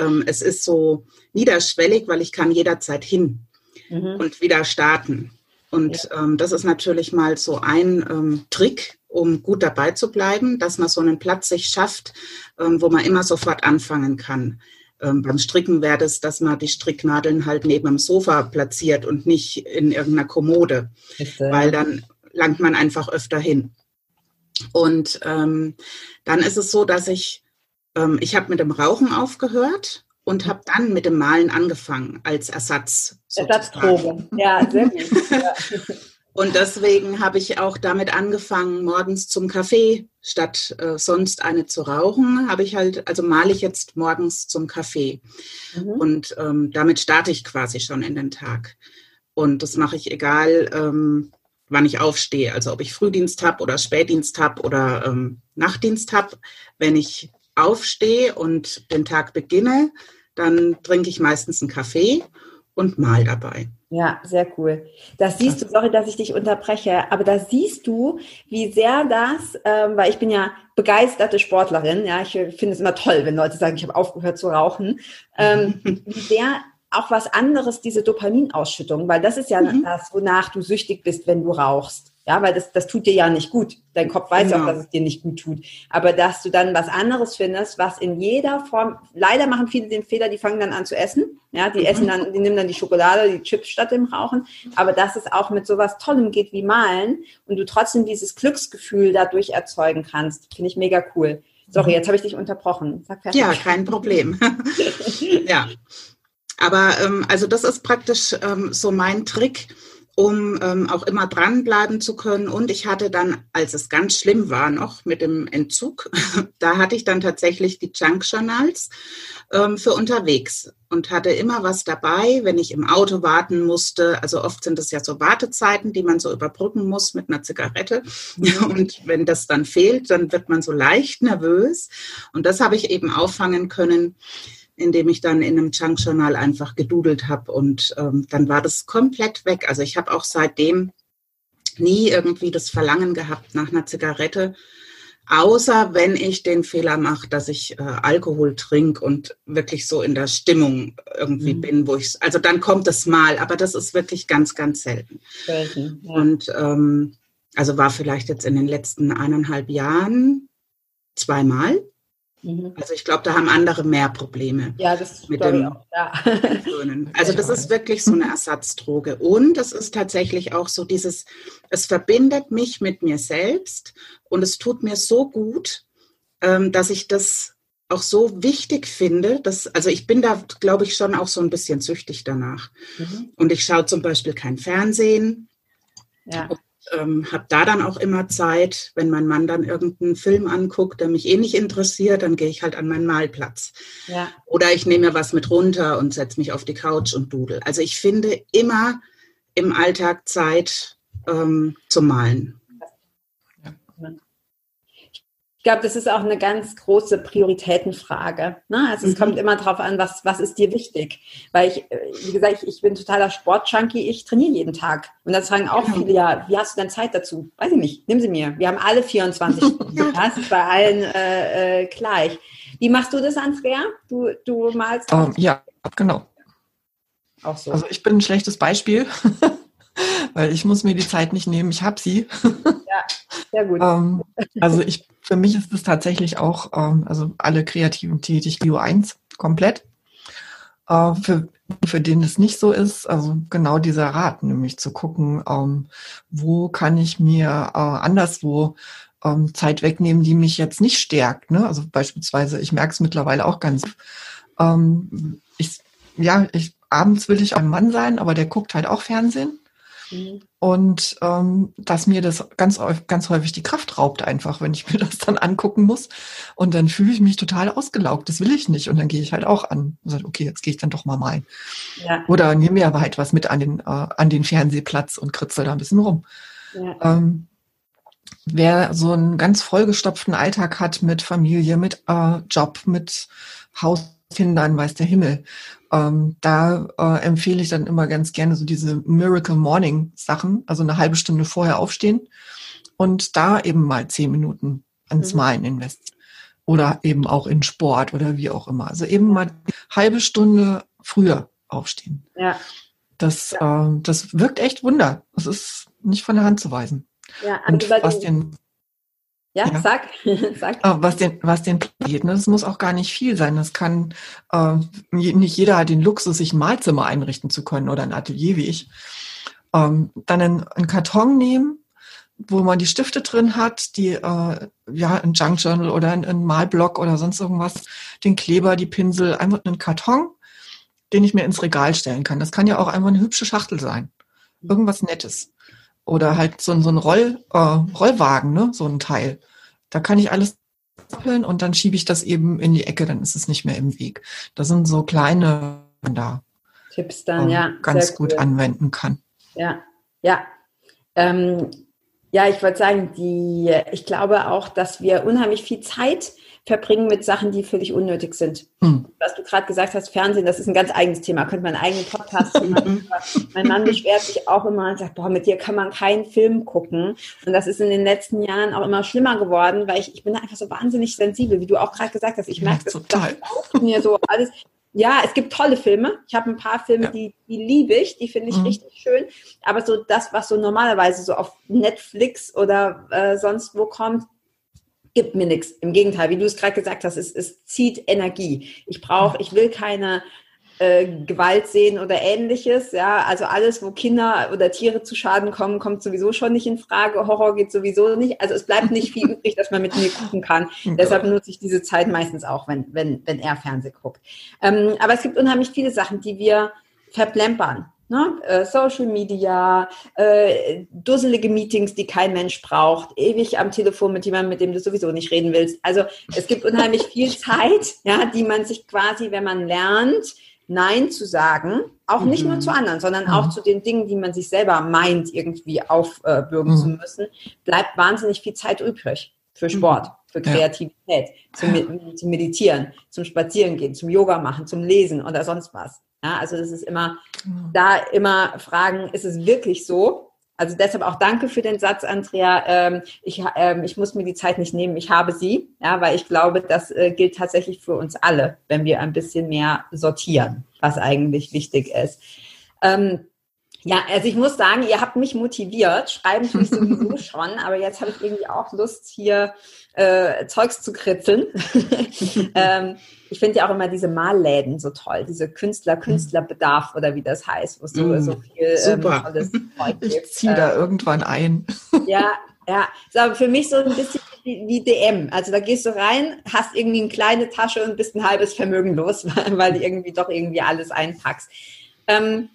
ähm, es ist so niederschwellig, weil ich kann jederzeit hin mhm. und wieder starten. Und ja. ähm, das ist natürlich mal so ein ähm, Trick, um gut dabei zu bleiben, dass man so einen Platz sich schafft, ähm, wo man immer sofort anfangen kann. Ähm, beim Stricken wäre das, dass man die Stricknadeln halt neben dem Sofa platziert und nicht in irgendeiner Kommode, Bitte. weil dann langt man einfach öfter hin. Und ähm, dann ist es so, dass ich, ähm, ich habe mit dem Rauchen aufgehört und habe dann mit dem Malen angefangen als Ersatz. Ersatzdroge, ja, sehr gut. Ja. <laughs> Und deswegen habe ich auch damit angefangen, morgens zum Kaffee statt äh, sonst eine zu rauchen, habe ich halt, also male ich jetzt morgens zum Kaffee. Mhm. Und ähm, damit starte ich quasi schon in den Tag. Und das mache ich egal, ähm, wann ich aufstehe. Also ob ich Frühdienst habe oder Spätdienst habe oder ähm, Nachtdienst habe. Wenn ich aufstehe und den Tag beginne, dann trinke ich meistens einen Kaffee und mal dabei. Ja, sehr cool. Das siehst du, sorry, dass ich dich unterbreche, aber da siehst du, wie sehr das, ähm, weil ich bin ja begeisterte Sportlerin, ja, ich finde es immer toll, wenn Leute sagen, ich habe aufgehört zu rauchen, ähm, <laughs> wie sehr auch was anderes diese Dopaminausschüttung, weil das ist ja mhm. das, wonach du süchtig bist, wenn du rauchst. Ja, weil das, das tut dir ja nicht gut. Dein Kopf weiß genau. auch, dass es dir nicht gut tut. Aber dass du dann was anderes findest, was in jeder Form, leider machen viele den Fehler, die fangen dann an zu essen. Ja, die mhm. essen dann, die nehmen dann die Schokolade, die Chips statt dem Rauchen. Aber dass es auch mit sowas Tollem geht wie Malen und du trotzdem dieses Glücksgefühl dadurch erzeugen kannst, finde ich mega cool. Sorry, mhm. jetzt habe ich dich unterbrochen. Ja, kein Problem. <laughs> ja. Aber ähm, also das ist praktisch ähm, so mein Trick um ähm, auch immer dranbleiben zu können. Und ich hatte dann, als es ganz schlimm war noch mit dem Entzug, <laughs> da hatte ich dann tatsächlich die Junk-Journals ähm, für unterwegs und hatte immer was dabei, wenn ich im Auto warten musste. Also oft sind es ja so Wartezeiten, die man so überbrücken muss mit einer Zigarette. <laughs> Und wenn das dann fehlt, dann wird man so leicht nervös. Und das habe ich eben auffangen können indem ich dann in einem Junk-Journal einfach gedudelt habe und ähm, dann war das komplett weg. Also ich habe auch seitdem nie irgendwie das Verlangen gehabt nach einer Zigarette, außer wenn ich den Fehler mache, dass ich äh, Alkohol trinke und wirklich so in der Stimmung irgendwie mhm. bin, wo ich, also dann kommt es mal, aber das ist wirklich ganz, ganz selten. selten ja. Und ähm, also war vielleicht jetzt in den letzten eineinhalb Jahren zweimal. Mhm. Also ich glaube, da haben andere mehr Probleme. Ja, das mit dem auch. Ja. Also das ist wirklich so eine Ersatzdroge. Und es ist tatsächlich auch so dieses, es verbindet mich mit mir selbst und es tut mir so gut, ähm, dass ich das auch so wichtig finde, dass, also ich bin da, glaube ich, schon auch so ein bisschen süchtig danach. Mhm. Und ich schaue zum Beispiel kein Fernsehen. Ja ähm, habe da dann auch immer Zeit, wenn mein Mann dann irgendeinen Film anguckt, der mich eh nicht interessiert, dann gehe ich halt an meinen Malplatz. Ja. Oder ich nehme mir was mit runter und setze mich auf die Couch und dudel. Also ich finde immer im Alltag Zeit ähm, zum Malen. Ich glaube, das ist auch eine ganz große Prioritätenfrage. Ne? Also es mhm. kommt immer darauf an, was, was ist dir wichtig. Weil ich, äh, wie gesagt, ich, ich bin totaler Sportjunkie, ich trainiere jeden Tag. Und da fragen auch genau. viele, ja, wie hast du denn Zeit dazu? Weiß ich nicht, nimm sie mir. Wir haben alle 24 <laughs> Stunden. Das ist bei allen äh, äh, gleich. Wie machst du das, Andrea? Du, du malst? Um, ähm, ja, genau. Auch so. Also ich bin ein schlechtes Beispiel. <laughs> <laughs> weil ich muss mir die Zeit nicht nehmen, ich habe sie. Ja, sehr gut. <laughs> ähm, also ich, für mich ist es tatsächlich auch, ähm, also alle kreativen tätig Bio 1 komplett. Äh, für, für den es nicht so ist, also genau dieser Rat, nämlich zu gucken, ähm, wo kann ich mir äh, anderswo ähm, Zeit wegnehmen, die mich jetzt nicht stärkt. Ne? Also beispielsweise, ich merke es mittlerweile auch ganz. Ähm, ich, ja, ich, abends will ich ein Mann sein, aber der guckt halt auch Fernsehen. Mhm. Und ähm, dass mir das ganz, ganz häufig die Kraft raubt, einfach, wenn ich <laughs> mir das dann angucken muss. Und dann fühle ich mich total ausgelaugt. Das will ich nicht. Und dann gehe ich halt auch an und sage, okay, jetzt gehe ich dann doch mal mal. Ja. Oder nehme mir aber halt was mit an den, äh, an den Fernsehplatz und kritzel da ein bisschen rum. Ja. Ähm, wer so einen ganz vollgestopften Alltag hat mit Familie, mit äh, Job, mit Hauskindern, weiß der Himmel, ähm, da äh, empfehle ich dann immer ganz gerne so diese Miracle Morning Sachen, also eine halbe Stunde vorher aufstehen und da eben mal zehn Minuten ans mhm. Malen investieren. Oder eben auch in Sport oder wie auch immer. Also eben mal eine halbe Stunde früher aufstehen. Ja. Das, ja. Äh, das wirkt echt Wunder. Das ist nicht von der Hand zu weisen. Ja, und was den Ja, ja. sag. <laughs> sag. Äh, was den, was den geht, ne? das muss auch gar nicht viel sein. Das kann, äh, nicht jeder hat den Luxus, sich ein Malzimmer einrichten zu können oder ein Atelier wie ich. Ähm, dann einen, einen Karton nehmen, wo man die Stifte drin hat, die, äh, ja, ein Junk Journal oder ein, ein Malblock oder sonst irgendwas, den Kleber, die Pinsel, einfach einen Karton, den ich mir ins Regal stellen kann. Das kann ja auch einfach eine hübsche Schachtel sein. Irgendwas Nettes. Oder halt so, so ein Roll, äh, Rollwagen, ne? so ein Teil. Da kann ich alles doppeln und dann schiebe ich das eben in die Ecke, dann ist es nicht mehr im Weg. Das sind so kleine da. Tipps dann, äh, ja. Ganz gut cool. anwenden kann. Ja, ja. Ähm, ja, ich wollte sagen, die, ich glaube auch, dass wir unheimlich viel Zeit verbringen mit Sachen, die völlig unnötig sind. Hm. Was du gerade gesagt hast, Fernsehen, das ist ein ganz eigenes Thema. Könnte man einen eigenen Podcast machen. <laughs> mein Mann beschwert sich auch immer und sagt, boah, mit dir kann man keinen Film gucken. Und das ist in den letzten Jahren auch immer schlimmer geworden, weil ich, ich bin einfach so wahnsinnig sensibel, wie du auch gerade gesagt hast. Ich merke ja, das, das <laughs> mir so alles. Ja, es gibt tolle Filme. Ich habe ein paar Filme, ja. die, die liebe ich, die finde ich mhm. richtig schön. Aber so das, was so normalerweise so auf Netflix oder äh, sonst wo kommt, gibt mir nichts. Im Gegenteil, wie du es gerade gesagt hast, es, es zieht Energie. Ich brauche, ich will keine äh, Gewalt sehen oder ähnliches. Ja, also alles, wo Kinder oder Tiere zu Schaden kommen, kommt sowieso schon nicht in Frage. Horror geht sowieso nicht. Also es bleibt nicht viel übrig, dass man mit mir gucken kann. <laughs> Oh Deshalb nutze ich diese Zeit meistens auch, wenn, wenn, wenn er Fernsehen guckt. Ähm, aber es gibt unheimlich viele Sachen, die wir verplempern. Ne? Äh, Social Media, äh, dusselige Meetings, die kein Mensch braucht, ewig am Telefon mit jemandem, mit dem du sowieso nicht reden willst. Also es gibt unheimlich viel <laughs> Zeit, ja, die man sich quasi, wenn man lernt, Nein zu sagen, auch nicht mhm. nur zu anderen, sondern mhm. auch zu den Dingen, die man sich selber meint, irgendwie aufbürgen mhm. zu müssen, bleibt wahnsinnig viel Zeit übrig für mhm. Sport, für Kreativität, zum, zum Meditieren, zum Spazierengehen, zum Yoga machen, zum Lesen oder sonst was. Ja, also das ist immer, mhm. da immer fragen, ist es wirklich so? Also deshalb auch danke für den Satz, Andrea. Ähm, ich, ähm, ich muss mir die Zeit nicht nehmen, ich habe sie. Ja, weil ich glaube, das äh, gilt tatsächlich für uns alle, wenn wir ein bisschen mehr sortieren, was eigentlich wichtig ist. Ähm, ja, also ich muss sagen, ihr habt mich motiviert, schreiben tue ich sowieso <laughs> schon, aber jetzt habe ich irgendwie auch Lust, hier äh, Zeugs zu kritzeln. <laughs> ähm, ich finde ja auch immer diese Malläden so toll, diese Künstler-Künstlerbedarf oder wie das heißt, wo so, mm, so viel ähm, super. Ähm, tolles <laughs> Zeug gibt. Ich ziehe da ähm, irgendwann ein. ja, ja. Ist aber für mich so ein bisschen wie, wie, DM. Also da gehst du rein, hast irgendwie eine kleine Tasche und bist ein halbes Vermögen los, weil, weil du irgendwie doch irgendwie alles einpackst. Ähm,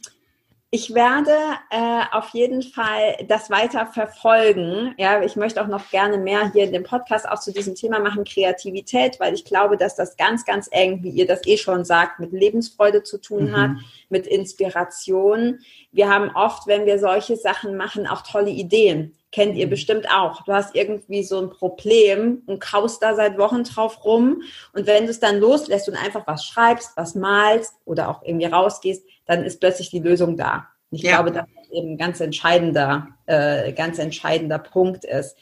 ich werde äh, auf jeden Fall das weiter verfolgen. Ja, ich möchte auch noch gerne mehr hier in dem Podcast auch zu diesem Thema machen, Kreativität, weil ich glaube, dass das ganz, ganz eng, wie ihr das eh schon sagt, mit Lebensfreude zu tun mhm. hat, mit Inspiration. Wir haben oft, wenn wir solche Sachen machen, auch tolle Ideen. Kennt ihr mhm. bestimmt auch. Du hast irgendwie so ein Problem und kaust da seit Wochen drauf rum. Und wenn du es dann loslässt und einfach was schreibst, was malst oder auch irgendwie rausgehst, dann ist plötzlich die Lösung da. Ich ja. glaube, dass das eben ein ganz entscheidender, äh, ganz entscheidender Punkt ist.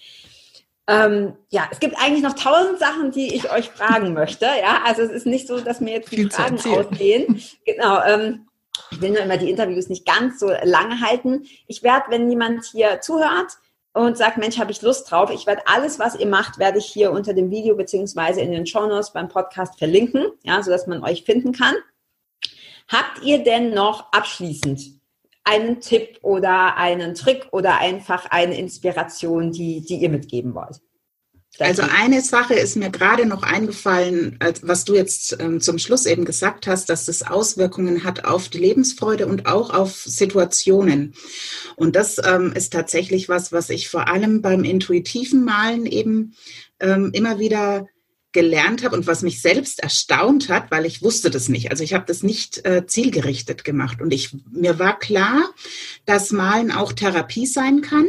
Ähm, ja, es gibt eigentlich noch tausend Sachen, die ich euch fragen möchte. Ja, also es ist nicht so, dass mir jetzt die Viel Fragen ausgehen. <laughs> Genau. Ähm, ich will nur immer die Interviews nicht ganz so lange halten. Ich werde, wenn jemand hier zuhört, und sagt, Mensch, habe ich Lust drauf. Ich werde alles, was ihr macht, werde ich hier unter dem Video beziehungsweise in den Show Notes beim Podcast verlinken, ja, sodass man euch finden kann. Habt ihr denn noch abschließend einen Tipp oder einen Trick oder einfach eine Inspiration, die, die ihr mitgeben wollt? Also eine Sache ist mir gerade noch eingefallen, was du jetzt ähm, zum Schluss eben gesagt hast, dass das Auswirkungen hat auf die Lebensfreude und auch auf Situationen. Und das ähm, ist tatsächlich was, was ich vor allem beim intuitiven Malen eben ähm, immer wieder gelernt habe und was mich selbst erstaunt hat, weil ich wusste das nicht. Also ich habe das nicht äh, zielgerichtet gemacht und ich mir war klar, dass Malen auch Therapie sein kann.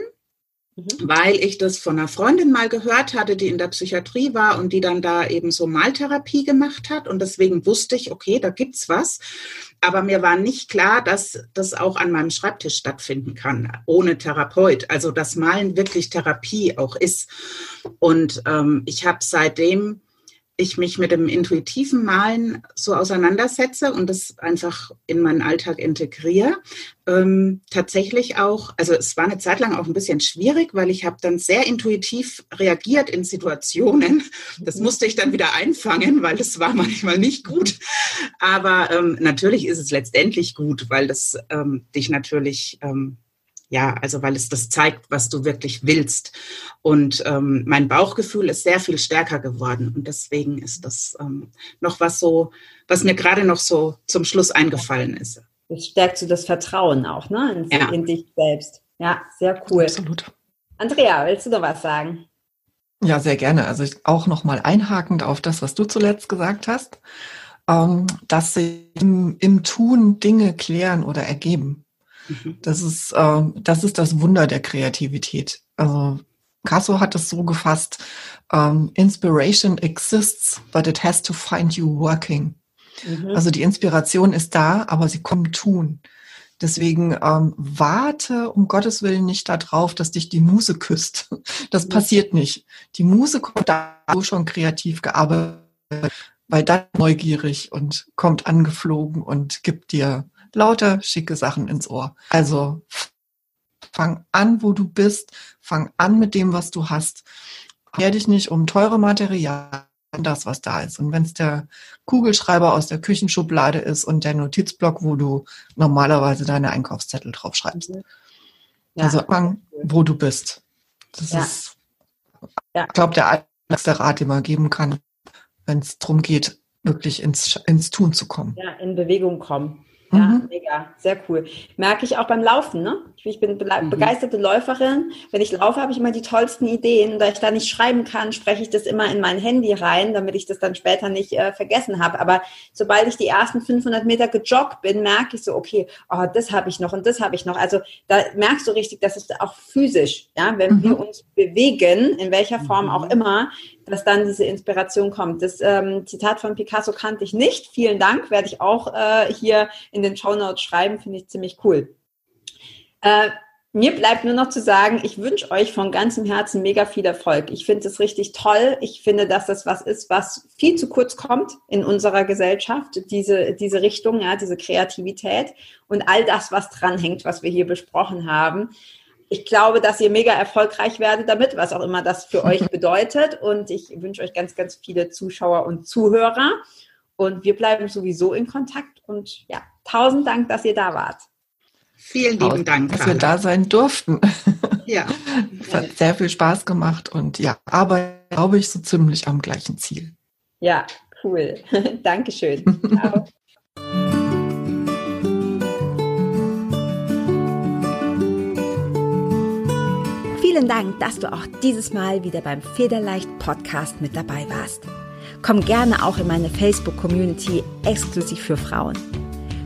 Mhm. Weil ich das von einer Freundin mal gehört hatte, die in der Psychiatrie war und die dann da eben so Maltherapie gemacht hat. Und deswegen wusste ich, okay, da gibt's was. Aber mir war nicht klar, dass das auch an meinem Schreibtisch stattfinden kann, ohne Therapeut. Also dass Malen wirklich Therapie auch ist. Und ähm, ich habe seitdem ich mich mit dem intuitiven Malen so auseinandersetze und das einfach in meinen Alltag integriere. Ähm, tatsächlich auch, also es war eine Zeit lang auch ein bisschen schwierig, weil ich habe dann sehr intuitiv reagiert in Situationen. Das musste ich dann wieder einfangen, weil das war manchmal nicht gut. Aber ähm, natürlich ist es letztendlich gut, weil das ähm, dich natürlich ähm, ja, also weil es das zeigt, was du wirklich willst. Und ähm, mein Bauchgefühl ist sehr viel stärker geworden. Und deswegen ist das ähm, noch was so, was mir gerade noch so zum Schluss eingefallen ist. Das stärkt so das Vertrauen auch, ne? In, ja. in dich selbst. Ja, sehr cool. Absolut. Andrea, willst du noch was sagen? Ja, sehr gerne. Also ich auch nochmal einhakend auf das, was du zuletzt gesagt hast, ähm, dass sich im, im Tun Dinge klären oder ergeben. Das ist, äh, das ist das Wunder der Kreativität. Also Casso hat es so gefasst, um, Inspiration exists, but it has to find you working. Mhm. Also die Inspiration ist da, aber sie kommt tun. Deswegen ähm, warte um Gottes Willen nicht darauf, dass dich die Muse küsst. <laughs> Das mhm. passiert nicht. Die Muse kommt da so schon kreativ gearbeitet, weil dann neugierig und kommt angeflogen und gibt dir lauter schicke Sachen ins Ohr. Also fang an, wo du bist, fang an mit dem, was du hast. Kehr dich nicht um teure Materialien, das, was da ist. Und wenn es der Kugelschreiber aus der Küchenschublade ist und der Notizblock, wo du normalerweise deine Einkaufszettel draufschreibst. Mhm. Ja. Also fang, wo du bist. Das ja. ist, ja. ich glaube, der einzige Rat, den man geben kann, wenn es darum geht, wirklich ins, ins Tun zu kommen. Ja, in Bewegung kommen. Ja, mhm. mega, sehr cool. Merke ich auch beim Laufen, ne? Ich bin mhm. begeisterte Läuferin. Wenn ich laufe, habe ich immer die tollsten Ideen. Da ich da nicht schreiben kann, spreche ich das immer in mein Handy rein, damit ich das dann später nicht äh, vergessen habe. Aber sobald ich die ersten 500 Meter gejoggt bin, merke ich so, okay, oh, das habe ich noch und das habe ich noch. Also da merkst du richtig, dass es auch physisch, ja, wenn mhm. wir uns bewegen, in welcher Form auch mhm. immer, dass dann diese Inspiration kommt. Das ähm, Zitat von Picasso kannte ich nicht. Vielen Dank, werde ich auch äh, hier in den Show Notes schreiben, finde ich ziemlich cool. Äh, mir bleibt nur noch zu sagen, ich wünsche euch von ganzem Herzen mega viel Erfolg. Ich finde es richtig toll. Ich finde, dass das was ist, was viel zu kurz kommt in unserer Gesellschaft, diese, diese Richtung, ja, diese Kreativität und all das, was dranhängt, was wir hier besprochen haben ich glaube, dass ihr mega erfolgreich werdet damit, was auch immer das für euch <laughs> bedeutet. Und ich wünsche euch ganz, ganz viele Zuschauer und Zuhörer. Und wir bleiben sowieso in Kontakt. Und ja, tausend Dank, dass ihr da wart. Vielen lieben Dank, dass wir da sein durften. Ja. Es hat sehr viel Spaß gemacht und ja, aber glaube ich so ziemlich am gleichen Ziel. Ja, cool. <laughs> Dankeschön. Ciao. <laughs> Vielen Dank, dass du auch dieses Mal wieder beim Federleicht Podcast mit dabei warst. Komm gerne auch in meine Facebook-Community exklusiv für Frauen.